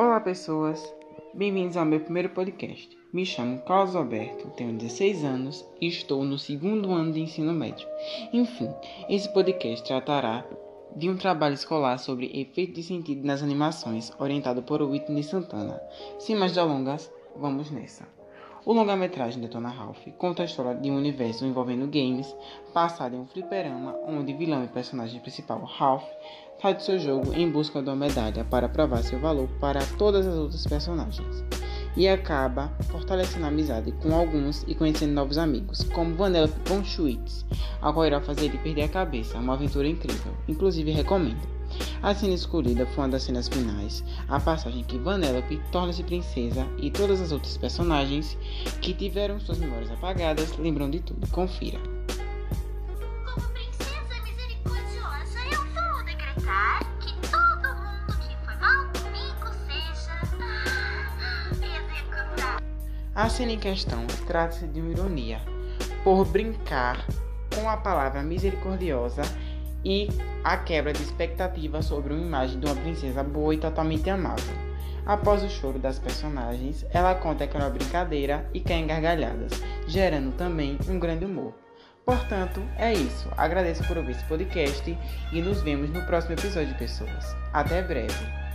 Olá, pessoas! Bem-vindos ao meu primeiro podcast. Me chamo Carlos Alberto, tenho 16 anos e estou no segundo ano de ensino médio. Enfim, esse podcast tratará de um trabalho escolar sobre efeito de sentido nas animações, orientado por Whitney Santana. Sem mais delongas, vamos nessa. O longa-metragem Detona Ralph conta a história de um universo envolvendo games, passado em um fliperama onde o vilão e personagem principal, Ralph, sai seu jogo em busca de uma medalha para provar seu valor para todas as outras personagens. E acaba fortalecendo a amizade com alguns e conhecendo novos amigos, como Vanellope von Schwitz, a qual irá fazer ele perder a cabeça, uma aventura incrível, inclusive recomendo. A cena escolhida foi uma das cenas finais, a passagem que Vanellope torna-se princesa e todas as outras personagens que tiveram suas memórias apagadas lembram de tudo. Confira. A cena em questão trata-se de uma ironia, por brincar com a palavra misericordiosa e a quebra de expectativa sobre uma imagem de uma princesa boa e totalmente amável. Após o choro das personagens, ela conta que era uma brincadeira e cai em gargalhadas, gerando também um grande humor. Portanto, é isso. Agradeço por ouvir esse podcast e nos vemos no próximo episódio, pessoas. Até breve.